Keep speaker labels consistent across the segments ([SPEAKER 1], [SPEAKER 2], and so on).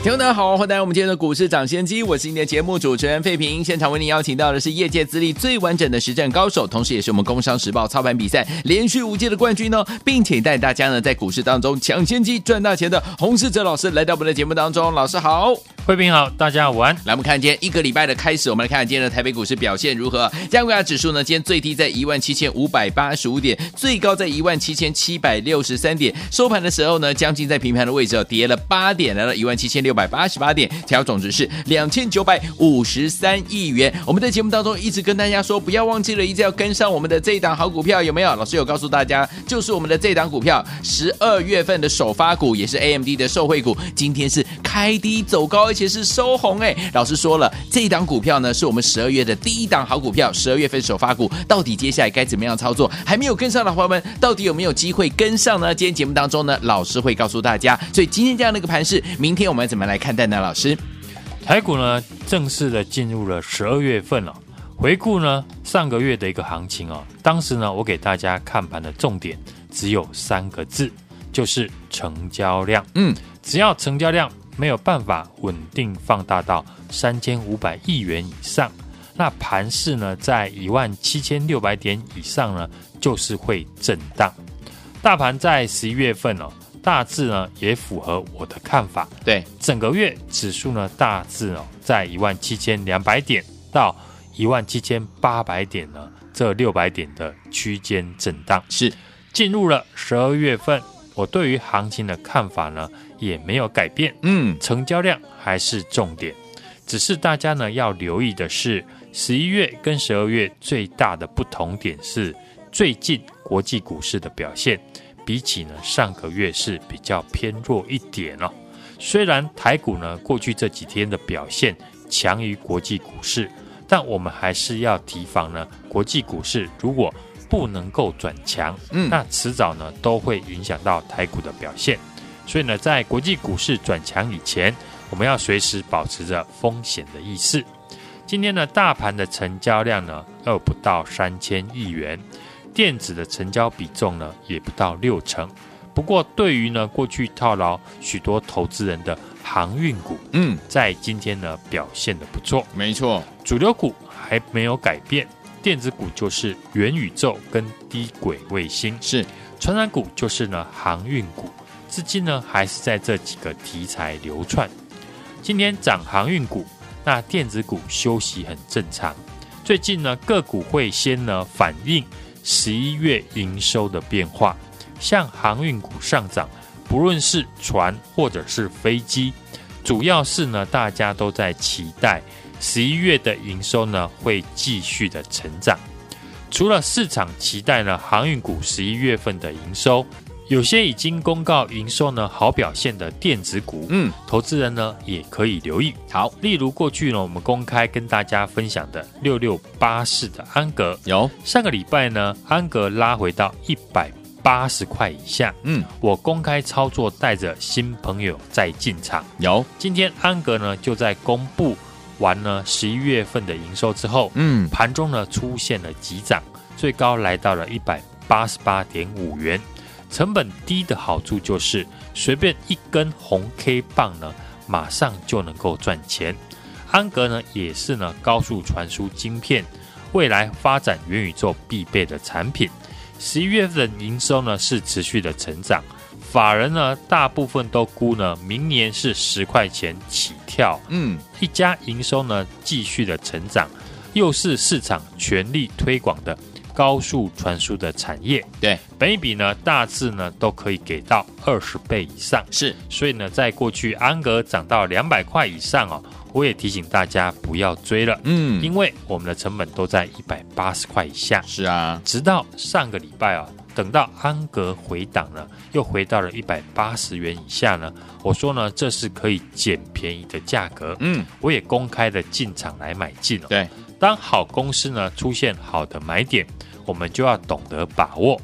[SPEAKER 1] 听众大家好，欢迎来到我们今天的股市抢先机，我是今天的节目主持人费平。现场为您邀请到的是业界资历最完整的实战高手，同时也是我们工商时报操盘比赛连续五届的冠军哦，并且带大家呢在股市当中抢先机赚大钱的洪世哲老师来到我们的节目当中。老师好，
[SPEAKER 2] 费平好，大家午安。
[SPEAKER 1] 来，我们看今天一个礼拜的开始，我们来看看今天的台北股市表现如何？加权指数呢，今天最低在一万七千五百八十五点，最高在一万七千七百六十三点，收盘的时候呢，将近在平盘的位置，跌了八点，来到一万七千六百八十八点，调总值是两千九百五十三亿元。我们在节目当中一直跟大家说，不要忘记了，一直要跟上我们的这一档好股票，有没有？老师有告诉大家，就是我们的这档股票，十二月份的首发股，也是 AMD 的受惠股，今天是开低走高，而且是收红。哎，老师说了，这一档股票呢，是我们十二月的第一档好股票，十二月份首发股，到底接下来该怎么样操作？还没有跟上的朋友们，到底有没有机会跟上呢？今天节目当中呢，老师会告诉大家。所以今天这样的一个盘势，明天我们怎么来看？待呢老师，
[SPEAKER 2] 台股呢正式的进入了十二月份了。回顾呢上个月的一个行情哦，当时呢我给大家看盘的重点只有三个字，就是成交量。嗯，只要成交量没有办法稳定放大到三千五百亿元以上，那盘势呢在一万七千六百点以上呢，就是会震荡。大盘在十一月份哦。大致呢也符合我的看法，
[SPEAKER 1] 对，
[SPEAKER 2] 整个月指数呢大致哦在一万七千两百点到一万七千八百点呢这六百点的区间震荡，
[SPEAKER 1] 是
[SPEAKER 2] 进入了十二月份，我对于行情的看法呢也没有改变，
[SPEAKER 1] 嗯，
[SPEAKER 2] 成交量还是重点，只是大家呢要留意的是十一月跟十二月最大的不同点是最近国际股市的表现。比起呢上个月是比较偏弱一点哦。虽然台股呢过去这几天的表现强于国际股市，但我们还是要提防呢国际股市如果不能够转强，嗯，那迟早呢都会影响到台股的表现。所以呢，在国际股市转强以前，我们要随时保持着风险的意识。今天呢，大盘的成交量呢又不到三千亿元。电子的成交比重呢，也不到六成。不过，对于呢过去套牢许多投资人的航运股，嗯，在今天呢表现的不错。
[SPEAKER 1] 没错，
[SPEAKER 2] 主流股还没有改变，电子股就是元宇宙跟低轨卫星，
[SPEAKER 1] 是
[SPEAKER 2] 传染股就是呢航运股，资金呢还是在这几个题材流窜。今天涨航运股，那电子股休息很正常。最近呢个股会先呢反映。十一月营收的变化，像航运股上涨，不论是船或者是飞机，主要是呢，大家都在期待十一月的营收呢会继续的成长。除了市场期待呢，航运股十一月份的营收。有些已经公告营收呢好表现的电子股，嗯，投资人呢也可以留意。
[SPEAKER 1] 好，
[SPEAKER 2] 例如过去呢我们公开跟大家分享的六六八四的安格，
[SPEAKER 1] 有。
[SPEAKER 2] 上个礼拜呢安格拉回到一百八十块以下，嗯，我公开操作带着新朋友再进场。
[SPEAKER 1] 有。
[SPEAKER 2] 今天安格呢就在公布完呢十一月份的营收之后，嗯，盘中呢出现了急涨，最高来到了一百八十八点五元。成本低的好处就是，随便一根红 K 棒呢，马上就能够赚钱。安格呢，也是呢高速传输晶片，未来发展元宇宙必备的产品。十一月份的营收呢是持续的成长，法人呢大部分都估呢明年是十块钱起跳。嗯，一家营收呢继续的成长，又是市场全力推广的。高速传输的产业，
[SPEAKER 1] 对，
[SPEAKER 2] 本一比呢大致呢都可以给到二十倍以上，
[SPEAKER 1] 是，
[SPEAKER 2] 所以呢，在过去安格涨到两百块以上哦，我也提醒大家不要追了，嗯，因为我们的成本都在一百八十块以下，
[SPEAKER 1] 是啊，
[SPEAKER 2] 直到上个礼拜啊，等到安格回档了，又回到了一百八十元以下呢，我说呢，这是可以捡便宜的价格，嗯，我也公开的进场来买进了，
[SPEAKER 1] 对。
[SPEAKER 2] 当好公司呢出现好的买点，我们就要懂得把握。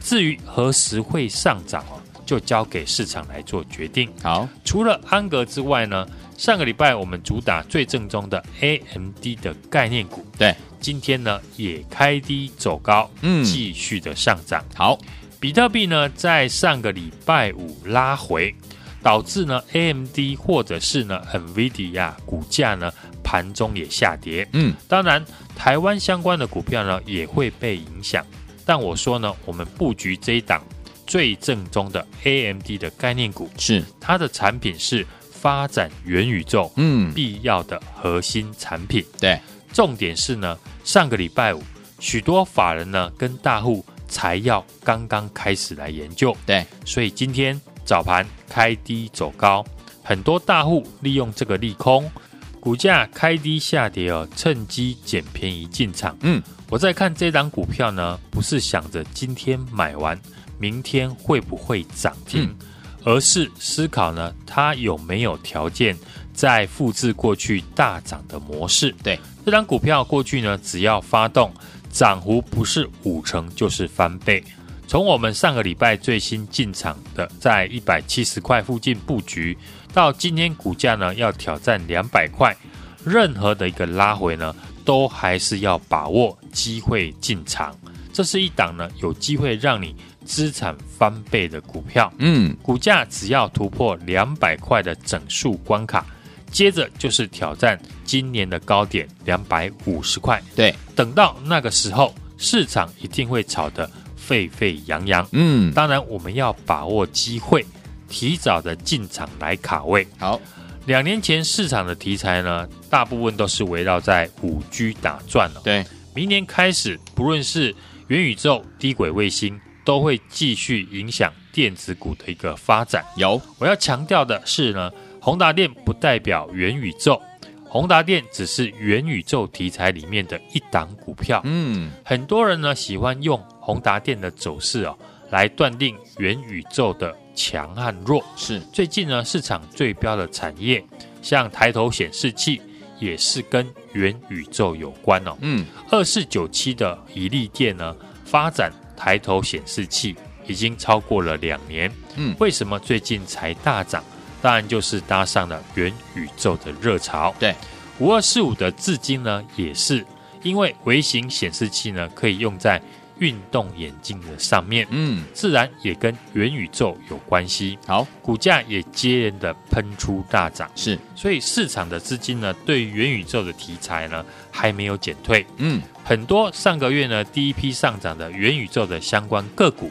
[SPEAKER 2] 至于何时会上涨哦，就交给市场来做决定。
[SPEAKER 1] 好，
[SPEAKER 2] 除了安格之外呢，上个礼拜我们主打最正宗的 AMD 的概念股，
[SPEAKER 1] 对，
[SPEAKER 2] 今天呢也开低走高，
[SPEAKER 1] 嗯，
[SPEAKER 2] 继续的上涨。
[SPEAKER 1] 好，
[SPEAKER 2] 比特币呢在上个礼拜五拉回，导致呢 AMD 或者是呢 NVIDIA 股价呢盘中也下跌。
[SPEAKER 1] 嗯，
[SPEAKER 2] 当然台湾相关的股票呢也会被影响。但我说呢，我们布局这一档最正宗的 AMD 的概念股，
[SPEAKER 1] 是。
[SPEAKER 2] 它的产品是发展元宇宙，
[SPEAKER 1] 嗯，
[SPEAKER 2] 必要的核心产品。
[SPEAKER 1] 对，
[SPEAKER 2] 重点是呢，上个礼拜五，许多法人呢跟大户才要刚刚开始来研究，
[SPEAKER 1] 对，
[SPEAKER 2] 所以今天早盘开低走高，很多大户利用这个利空，股价开低下跌哦，趁机捡便宜进场，
[SPEAKER 1] 嗯。
[SPEAKER 2] 我在看这档股票呢，不是想着今天买完，明天会不会涨停，嗯、而是思考呢，它有没有条件再复制过去大涨的模式。
[SPEAKER 1] 对，
[SPEAKER 2] 这档股票过去呢，只要发动涨幅不是五成就是翻倍。从我们上个礼拜最新进场的，在一百七十块附近布局，到今天股价呢要挑战两百块，任何的一个拉回呢，都还是要把握机会进场，这是一档呢有机会让你资产翻倍的股票。
[SPEAKER 1] 嗯，
[SPEAKER 2] 股价只要突破两百块的整数关卡，接着就是挑战今年的高点两百五十块。
[SPEAKER 1] 对，
[SPEAKER 2] 等到那个时候，市场一定会炒得沸沸扬扬。
[SPEAKER 1] 嗯，
[SPEAKER 2] 当然我们要把握机会，提早的进场来卡位。
[SPEAKER 1] 好。
[SPEAKER 2] 两年前市场的题材呢，大部分都是围绕在五 G 打转了。
[SPEAKER 1] 对，明
[SPEAKER 2] 年开始，不论是元宇宙、低轨卫星，都会继续影响电子股的一个发展。
[SPEAKER 1] 有，
[SPEAKER 2] 我要强调的是呢，宏达电不代表元宇宙，宏达电只是元宇宙题材里面的一档股票。
[SPEAKER 1] 嗯，
[SPEAKER 2] 很多人呢喜欢用宏达电的走势哦，来断定元宇宙的。强和弱
[SPEAKER 1] 是
[SPEAKER 2] 最近呢，市场最标的产业，像抬头显示器也是跟元宇宙有关哦。
[SPEAKER 1] 嗯，
[SPEAKER 2] 二四九七的一利电呢，发展抬头显示器已经超过了两年。
[SPEAKER 1] 嗯，
[SPEAKER 2] 为什么最近才大涨？当然就是搭上了元宇宙的热潮。
[SPEAKER 1] 对，
[SPEAKER 2] 五二四五的至今呢，也是因为微型显示器呢，可以用在。运动眼镜的上面，
[SPEAKER 1] 嗯，
[SPEAKER 2] 自然也跟元宇宙有关系。
[SPEAKER 1] 好，
[SPEAKER 2] 股价也接连的喷出大涨，
[SPEAKER 1] 是，
[SPEAKER 2] 所以市场的资金呢，对于元宇宙的题材呢，还没有减退。
[SPEAKER 1] 嗯，
[SPEAKER 2] 很多上个月呢，第一批上涨的元宇宙的相关个股，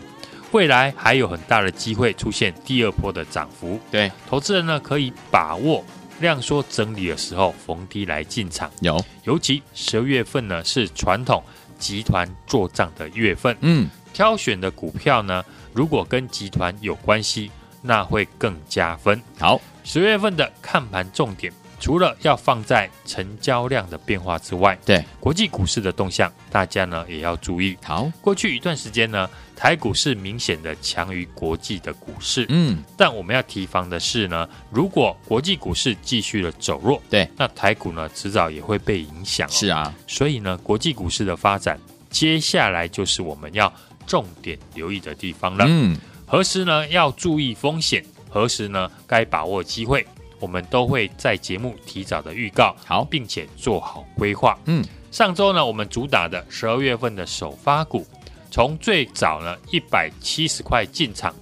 [SPEAKER 2] 未来还有很大的机会出现第二波的涨幅。
[SPEAKER 1] 对，
[SPEAKER 2] 投资人呢，可以把握量缩整理的时候逢低来进场。
[SPEAKER 1] 有，
[SPEAKER 2] 尤其十二月份呢，是传统。集团做账的月份，
[SPEAKER 1] 嗯，
[SPEAKER 2] 挑选的股票呢，如果跟集团有关系，那会更加分。
[SPEAKER 1] 好，
[SPEAKER 2] 十月份的看盘重点，除了要放在成交量的变化之外，
[SPEAKER 1] 对
[SPEAKER 2] 国际股市的动向，大家呢也要注意。
[SPEAKER 1] 好，
[SPEAKER 2] 过去一段时间呢，台股是明显的强于国际的股市，
[SPEAKER 1] 嗯，
[SPEAKER 2] 但我们要提防的是呢，如果国际股市继续的走弱，
[SPEAKER 1] 对，
[SPEAKER 2] 那台股呢迟早也会被影响哦。
[SPEAKER 1] 是啊，
[SPEAKER 2] 所以呢，国际股市的发展，接下来就是我们要重点留意的地方了。
[SPEAKER 1] 嗯，
[SPEAKER 2] 何时呢要注意风险，何时呢该把握机会。我们都会在节目提早的预告好，并且做好规划。
[SPEAKER 1] 嗯，
[SPEAKER 2] 上周呢，我们主打的十二月份的首发股，从最早呢一百七十块进场，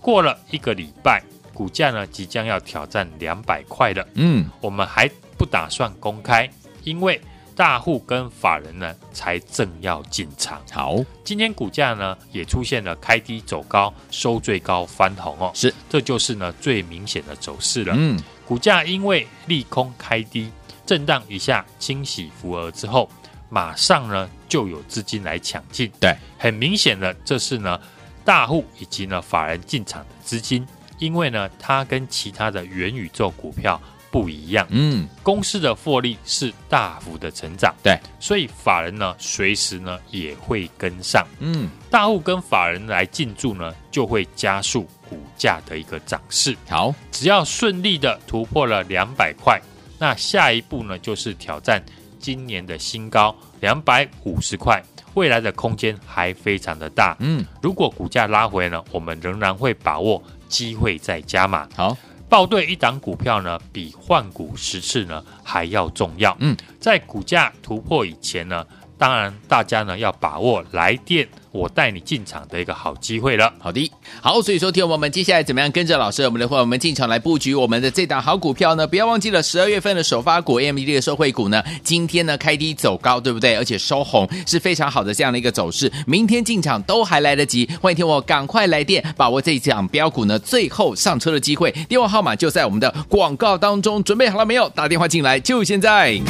[SPEAKER 2] 过了一个礼拜，股价呢即将要挑战两百块了。
[SPEAKER 1] 嗯，
[SPEAKER 2] 我们还不打算公开，因为大户跟法人呢才正要进场。
[SPEAKER 1] 好，
[SPEAKER 2] 今天股价呢也出现了开低走高，收最高翻红哦。
[SPEAKER 1] 是，
[SPEAKER 2] 这就是呢最明显的走势了。
[SPEAKER 1] 嗯。
[SPEAKER 2] 股价因为利空开低，震荡一下，清洗浮额之后，马上呢就有资金来抢进。
[SPEAKER 1] 对，
[SPEAKER 2] 很明显的，这是呢大户以及呢法人进场的资金，因为呢它跟其他的元宇宙股票不一样。
[SPEAKER 1] 嗯，
[SPEAKER 2] 公司的获利是大幅的成长。
[SPEAKER 1] 对，
[SPEAKER 2] 所以法人呢随时呢也会跟上。
[SPEAKER 1] 嗯，
[SPEAKER 2] 大户跟法人来进驻呢，就会加速。股价的一个涨势，
[SPEAKER 1] 好，
[SPEAKER 2] 只要顺利的突破了两百块，那下一步呢就是挑战今年的新高两百五十块，未来的空间还非常的大。
[SPEAKER 1] 嗯，
[SPEAKER 2] 如果股价拉回呢，我们仍然会把握机会再加码。
[SPEAKER 1] 好，
[SPEAKER 2] 抱对一档股票呢，比换股十次呢还要重要。
[SPEAKER 1] 嗯，
[SPEAKER 2] 在股价突破以前呢，当然大家呢要把握来电。我带你进场的一个好机会了。
[SPEAKER 1] 好的，好，所以说，听我们接下来怎么样跟着老师，我们的会我们进场来布局我们的这档好股票呢？不要忘记了，十二月份的首发股 AMD 的受惠股呢，今天呢开低走高，对不对？而且收红是非常好的这样的一个走势，明天进场都还来得及。欢迎听我赶快来电，把握这一档标股呢最后上车的机会。电话号码就在我们的广告当中，准备好了没有？打电话进来就现在。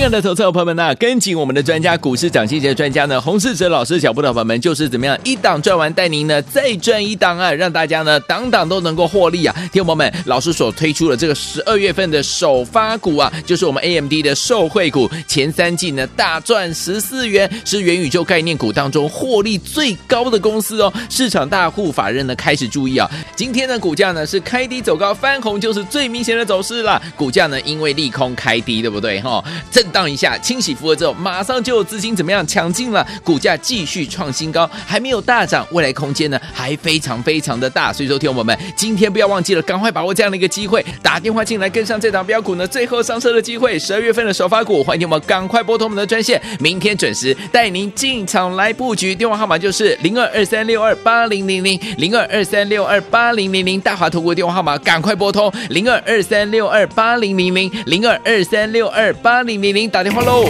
[SPEAKER 1] 亲爱的投资者朋友们呐，跟紧我们的专家股市涨跌的专家呢，洪世哲老师脚步的朋友们，就是怎么样一档赚完，带您呢再赚一档啊，让大家呢档档都能够获利啊！听友们，老师所推出的这个十二月份的首发股啊，就是我们 AMD 的受惠股，前三季呢大赚十四元，是元宇宙概念股当中获利最高的公司哦。市场大户法人呢开始注意啊，今天的股价呢是开低走高，翻红就是最明显的走势了。股价呢因为利空开低，对不对哈？震荡一下，清洗符合之后，马上就有资金怎么样抢进了，股价继续创新高，还没有大涨，未来空间呢还非常非常的大。所以说，听我们今天不要忘记了，赶快把握这样的一个机会，打电话进来跟上这档标股呢最后上车的机会。十二月份的首发股，欢迎我们赶快拨通我们的专线，明天准时带您进场来布局。电话号码就是零二二三六二八零零零零二二三六二八零零零，大华投顾电话号码赶快拨通零二二三六二八零零零零二二三六二八零零零。打电话喽！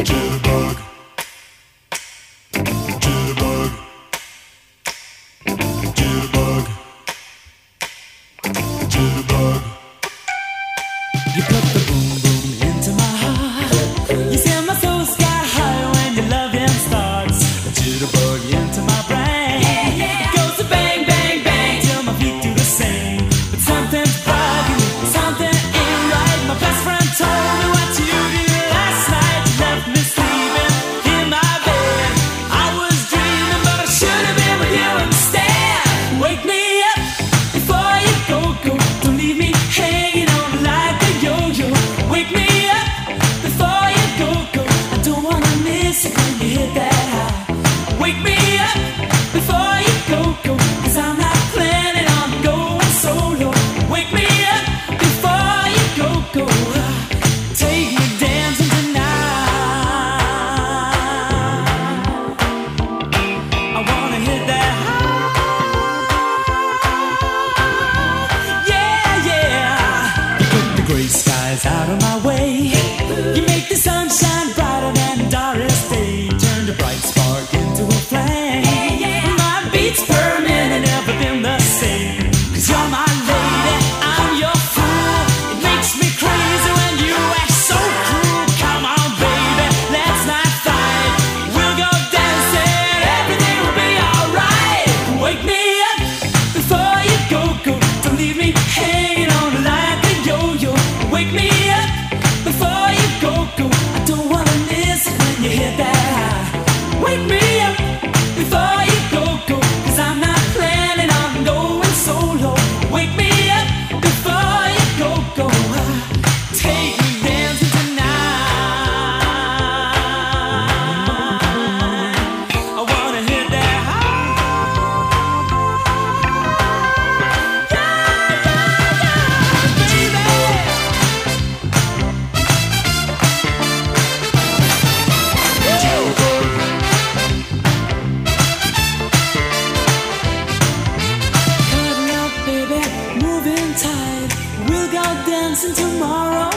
[SPEAKER 1] and tomorrow.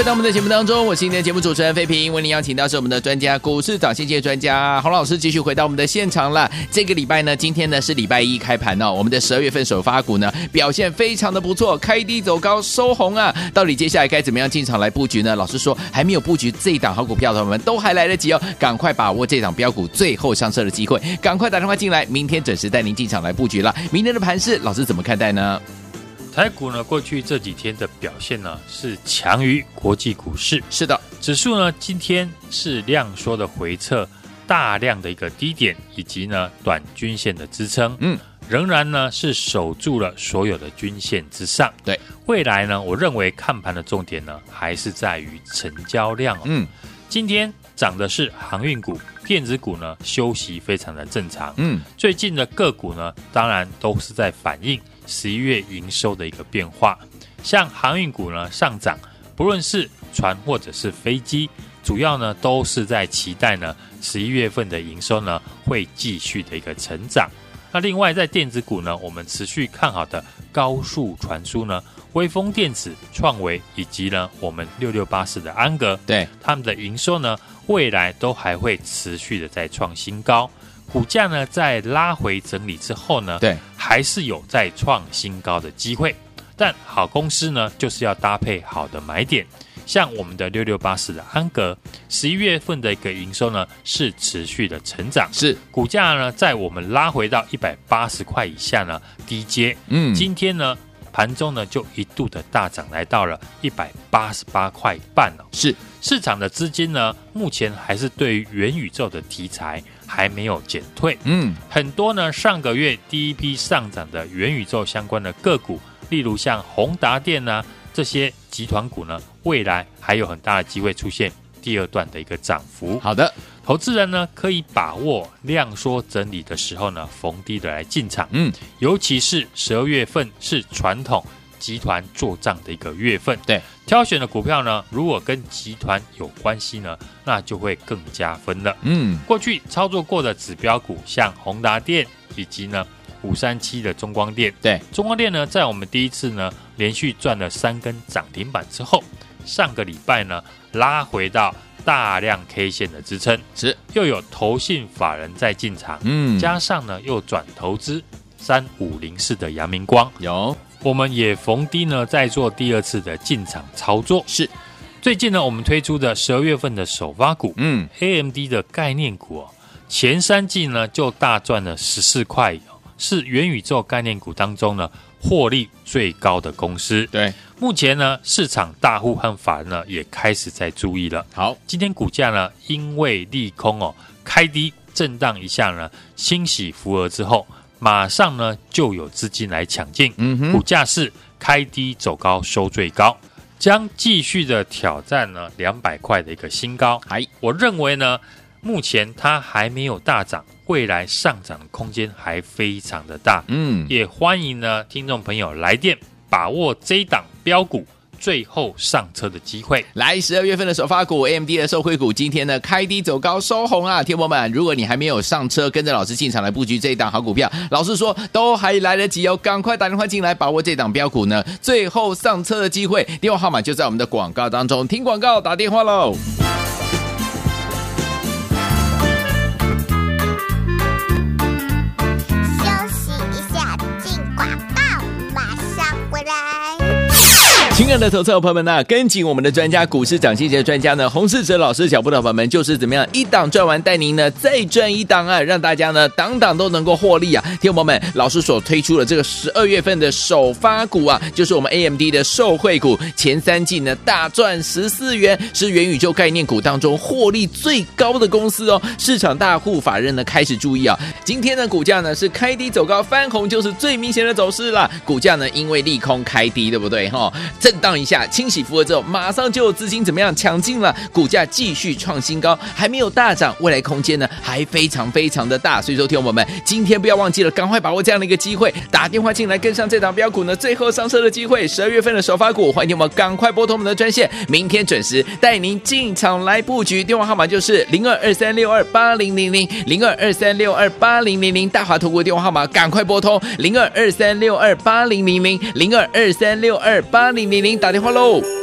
[SPEAKER 1] 回到我们的节目当中，我是今天的节目主持人费平，为您邀请到是我们的专家股市涨线界专家洪老师，继续回到我们的现场了。这个礼拜呢，今天呢是礼拜一开盘哦，我们的十二月份首发股呢表现非常的不错，开低走高收红啊。到底接下来该怎么样进场来布局呢？老师说还没有布局这一档好股票的朋友们都还来得及哦，赶快把握这档标股最后上车的机会，赶快打电话进来，明天准时带您进场来布局了。明天的盘势，老师怎么看待呢？
[SPEAKER 2] 台股呢，过去这几天的表现呢是强于国际股市。
[SPEAKER 1] 是的，
[SPEAKER 2] 指数呢今天是量缩的回撤，大量的一个低点，以及呢短均线的支撑，嗯，仍然呢是守住了所有的均线之上。
[SPEAKER 1] 对，
[SPEAKER 2] 未来呢，我认为看盘的重点呢还是在于成交量哦。嗯，今天涨的是航运股，电子股呢休息非常的正常。嗯，最近的个股呢，当然都是在反映。十一月营收的一个变化，像航运股呢上涨，不论是船或者是飞机，主要呢都是在期待呢十一月份的营收呢会继续的一个成长。那另外在电子股呢，我们持续看好的高速传输呢，威风电子、创维以及呢我们六六八四的安格，
[SPEAKER 1] 对
[SPEAKER 2] 他们的营收呢未来都还会持续的在创新高。股价呢，在拉回整理之后呢，
[SPEAKER 1] 对，
[SPEAKER 2] 还是有再创新高的机会。但好公司呢，就是要搭配好的买点。像我们的六六八四的安格，十一月份的一个营收呢，是持续的成长。
[SPEAKER 1] 是
[SPEAKER 2] 股价呢，在我们拉回到一百八十块以下呢，低阶。嗯，今天呢，盘中呢，就一度的大涨，来到了一百八十八块半了。
[SPEAKER 1] 是
[SPEAKER 2] 市场的资金呢，目前还是对于元宇宙的题材。还没有减退，嗯，很多呢。上个月第一批上涨的元宇宙相关的个股，例如像宏达电呢，这些集团股呢，未来还有很大的机会出现第二段的一个涨幅。
[SPEAKER 1] 好的，
[SPEAKER 2] 投资人呢可以把握量缩整理的时候呢，逢低的来进场，嗯，尤其是十二月份是传统。集团做账的一个月份，
[SPEAKER 1] 对。
[SPEAKER 2] 挑选的股票呢，如果跟集团有关系呢，那就会更加分了。嗯，过去操作过的指标股，像宏达电以及呢五三七的中光电，
[SPEAKER 1] 对。
[SPEAKER 2] 中光电呢，在我们第一次呢连续赚了三根涨停板之后，上个礼拜呢拉回到大量 K 线的支撑，
[SPEAKER 1] 是。
[SPEAKER 2] 又有投信法人在进场，嗯，加上呢又转投资三五零四的阳明光
[SPEAKER 1] 有。
[SPEAKER 2] 我们也逢低呢，再做第二次的进场操作。
[SPEAKER 1] 是，
[SPEAKER 2] 最近呢，我们推出的十二月份的首发股，嗯，AMD 的概念股哦，前三季呢就大赚了十四块，是元宇宙概念股当中呢获利最高的公司。
[SPEAKER 1] 对，
[SPEAKER 2] 目前呢市场大户和法人呢也开始在注意了。
[SPEAKER 1] 好，
[SPEAKER 2] 今天股价呢因为利空哦开低震荡一下呢，欣喜扶额之后。马上呢就有资金来抢进，嗯哼，股价是开低走高收最高，将继续的挑战呢两百块的一个新高。
[SPEAKER 1] 哎，
[SPEAKER 2] 我认为呢，目前它还没有大涨，未来上涨的空间还非常的大。嗯，也欢迎呢听众朋友来电把握这一档标股。最后上车的机会，
[SPEAKER 1] 来十二月份的首发股 AMD 的受惠股，今天呢开低走高收红啊！天博们，如果你还没有上车，跟着老师进场来布局这一档好股票，老师说都还来得及哦，赶快打电话进来把握这档标股呢，最后上车的机会，电话号码就在我们的广告当中，听广告打电话喽。爱的投资朋友们呢，跟紧我们的专家股市涨先机的专家呢，洪世哲老师脚步的朋友们，就是怎么样一档赚完，带您呢再赚一档啊，让大家呢档档都能够获利啊！听友们，老师所推出的这个十二月份的首发股啊，就是我们 AMD 的受惠股，前三季呢大赚十四元，是元宇宙概念股当中获利最高的公司哦。市场大户法人呢开始注意啊，今天的股价呢是开低走高翻红，就是最明显的走势了。股价呢因为利空开低，对不对哈？这荡一下，清洗浮额之后，马上就有资金怎么样抢进了？股价继续创新高，还没有大涨，未来空间呢还非常非常的大。所以说，听我们今天不要忘记了，赶快把握这样的一个机会，打电话进来跟上这档标股呢，最后上车的机会。十二月份的首发股，欢迎我们赶快拨通我们的专线，明天准时带您进场来布局。电话号码就是零二二三六二八零零零零二二三六二八零零零，大华投顾电话号码赶快拨通零二二三六二八零零零零二二三六二八零零零。打电话喽！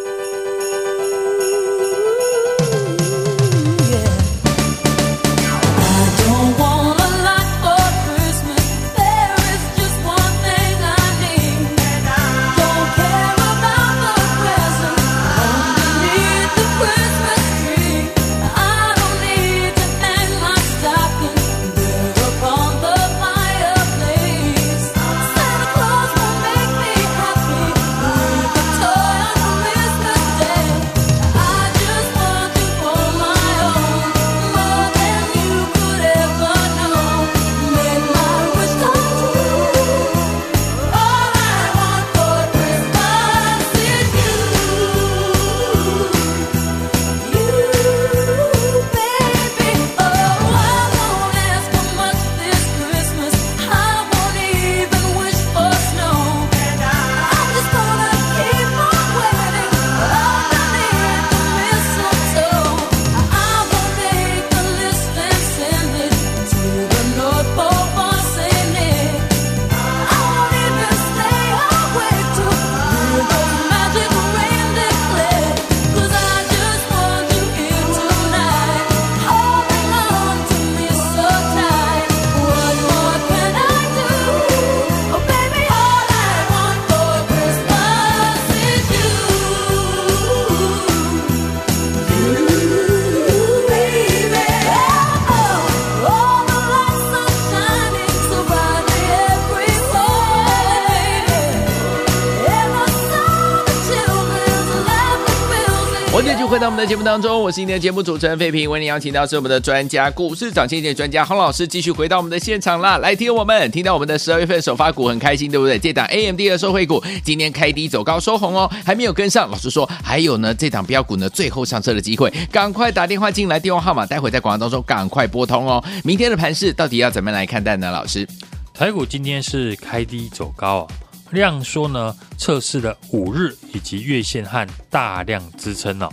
[SPEAKER 1] 节目当中，我是今天的节目主持人费平，为您邀请到是我们的专家股市涨跌专家洪老师，继续回到我们的现场啦。来听我们听到我们的十二月份首发股很开心，对不对？这档 AMD 的受惠股今天开低走高收红哦，还没有跟上。老师说还有呢，这档标股呢最后上车的机会，赶快打电话进来，电话号码待会在广告当中赶快拨通哦。明天的盘势到底要怎么来看待呢？老师，
[SPEAKER 2] 台股今天是开低走高啊。量缩呢，测试了五日以及月线和大量支撑哦，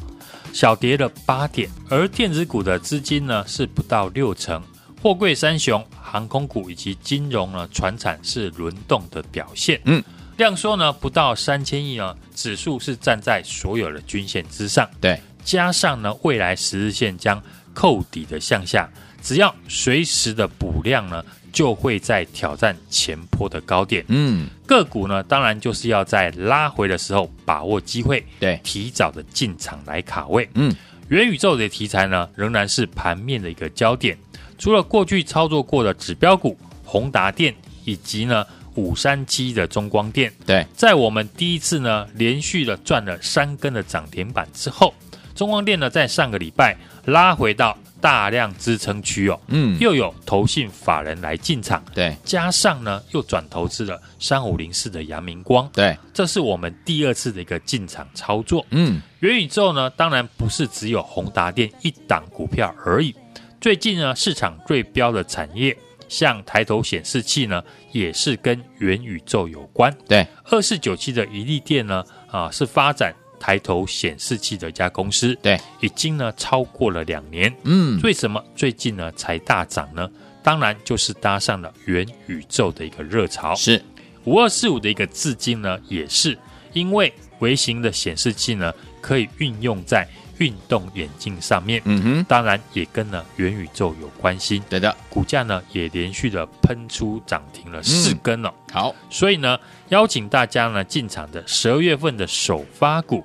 [SPEAKER 2] 小跌了八点，而电子股的资金呢是不到六成，货柜三雄、航空股以及金融呢，传产是轮动的表现。嗯，量缩呢不到三千亿呢，指数是站在所有的均线之上。
[SPEAKER 1] 对，
[SPEAKER 2] 加上呢未来十日线将扣底的向下，只要随时的补量呢。就会在挑战前坡的高点。嗯，个股呢，当然就是要在拉回的时候把握机会，
[SPEAKER 1] 对，
[SPEAKER 2] 提早的进场来卡位。嗯，元宇宙的题材呢，仍然是盘面的一个焦点。除了过去操作过的指标股宏达电以及呢五三七的中光电，
[SPEAKER 1] 对，
[SPEAKER 2] 在我们第一次呢连续的赚了三根的涨停板之后，中光电呢在上个礼拜拉回到。大量支撑区哦，嗯，又有投信法人来进场，
[SPEAKER 1] 对，
[SPEAKER 2] 加上呢又转投资了三五零四的阳明光，
[SPEAKER 1] 对，
[SPEAKER 2] 这是我们第二次的一个进场操作，嗯，元宇宙呢当然不是只有宏达电一档股票而已，最近呢市场最标的产业，像抬头显示器呢也是跟元宇宙有关，
[SPEAKER 1] 对，
[SPEAKER 2] 二四九七的一利电呢啊是发展。抬头显示器的一家公司，
[SPEAKER 1] 对，
[SPEAKER 2] 已经呢超过了两年，嗯，为什么？最近呢才大涨呢？当然就是搭上了元宇宙的一个热潮，
[SPEAKER 1] 是。
[SPEAKER 2] 五二四五的一个资金呢，也是。因为微型的显示器呢可以运用在运动眼镜上面，嗯哼，当然也跟呢元宇宙有关系，
[SPEAKER 1] 对的，
[SPEAKER 2] 股价呢也连续的喷出涨停了四根了，
[SPEAKER 1] 嗯，好，
[SPEAKER 2] 所以呢邀请大家呢进场的十二月份的首发股。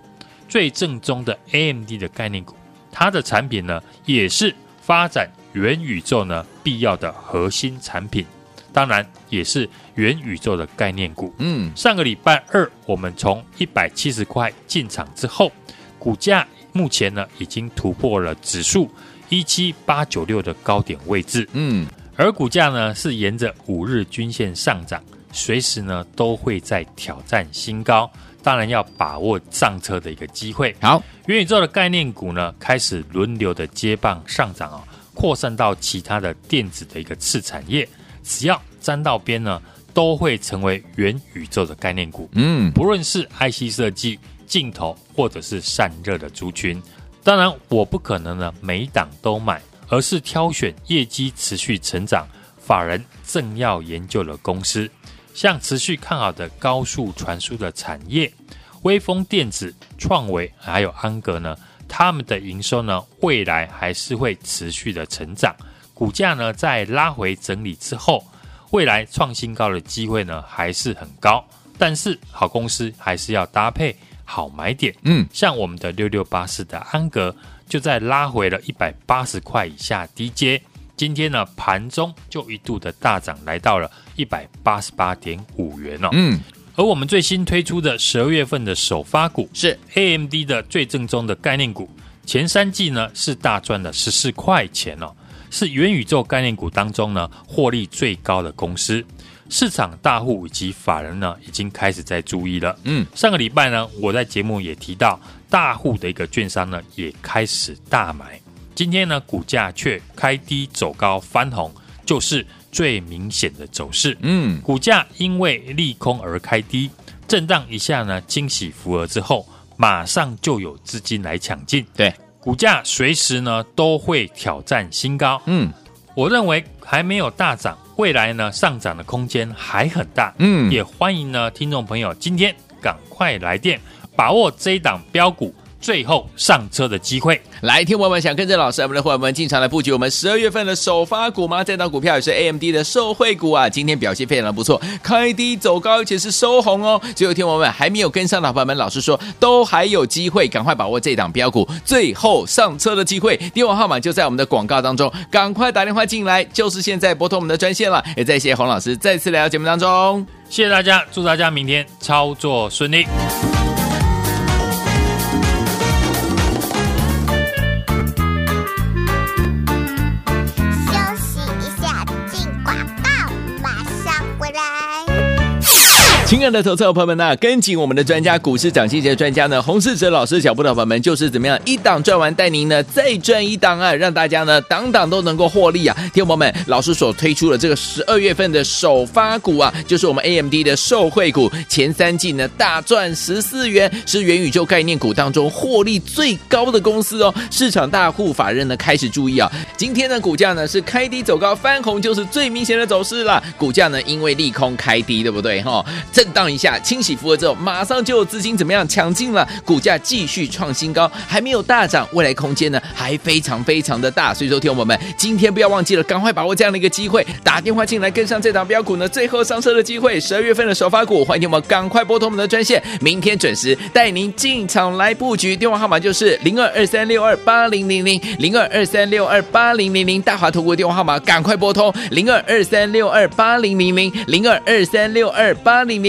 [SPEAKER 2] 最正宗的 AMD 的概念股，它的产品呢也是发展元宇宙呢必要的核心产品，当然也是元宇宙的概念股。嗯，上个礼拜二我们从一百七十块进场之后，股价目前呢已经突破了指数一七八九六的高点位置。嗯，而股价呢是沿着五日均线上涨，随时呢都会在挑战新高。当然要把握上车的一个机会。
[SPEAKER 1] 好，
[SPEAKER 2] 元宇宙的概念股呢，开始轮流的接棒上涨哦，扩散到其他的电子的一个次产业，只要沾到边呢，都会成为元宇宙的概念股。嗯，不论是 IC 设计、镜头或者是散热的族群，当然我不可能呢每一档都买，而是挑选业绩持续成长、法人正要研究的公司。像持续看好的高速传输的产业，微风电子、创维还有安格呢，他们的营收呢，未来还是会持续的成长。股价呢，在拉回整理之后，未来创新高的机会呢，还是很高。但是好公司还是要搭配好买点。嗯，像我们的六六八四的安格，就在拉回了一百八十块以下低阶。今天呢，盘中就一度的大涨，来到了一百八十八点五元哦。嗯，而我们最新推出的十二月份的首发股是 AMD 的最正宗的概念股，前三季呢是大赚了十四块钱哦，是元宇宙概念股当中呢获利最高的公司。市场大户以及法人呢已经开始在注意了。嗯，上个礼拜呢，我在节目也提到，大户的一个券商呢也开始大买。今天呢，股价却开低走高翻红，就是最明显的走势。嗯，股价因为利空而开低，震荡一下呢，惊喜符合之后，马上就有资金来抢进。
[SPEAKER 1] 对，
[SPEAKER 2] 股价随时呢都会挑战新高。嗯，我认为还没有大涨，未来呢上涨的空间还很大。嗯，也欢迎呢听众朋友今天赶快来电，把握这一档标股。最后上车的机会，
[SPEAKER 1] 来，听我们想跟着老师，我们的伙伴们进场来布局我们十二月份的首发股吗？这档股票也是 AMD 的受惠股啊，今天表现非常的不错，开低走高，而且是收红哦。只有听我们还没有跟上的伙伴们，老师说都还有机会，赶快把握这档标股最后上车的机会。电话号码就在我们的广告当中，赶快打电话进来，就是现在拨通我们的专线了。也再谢谢洪老师再次来到节目当中，
[SPEAKER 2] 谢谢大家，祝大家明天操作顺利。
[SPEAKER 1] 亲爱的投资者朋友们呢，跟紧我们的专家股市涨先机的专家呢，洪世哲老师脚步的朋友们，就是怎么样一档赚完，带您呢再赚一档啊，让大家呢档档都能够获利啊。听众朋友们，老师所推出的这个十二月份的首发股啊，就是我们 AMD 的受惠股，前三季呢大赚十四元，是元宇宙概念股当中获利最高的公司哦。市场大户法人呢开始注意啊，今天的股价呢是开低走高翻红，就是最明显的走势了。股价呢因为利空开低，对不对哈？震荡一下，清洗符合之后，马上就有资金怎么样抢进了，股价继续创新高，还没有大涨，未来空间呢还非常非常的大。所以说，听我们今天不要忘记了，赶快把握这样的一个机会，打电话进来跟上这档标股呢最后上车的机会。十二月份的首发股，欢迎我们赶快拨通我们的专线，明天准时带您进场来布局。电话号码就是零二二三六二八零零零零二二三六二八零零零，大华投顾电话号码赶快拨通零二二三六二八零零零零二二三六二八零零。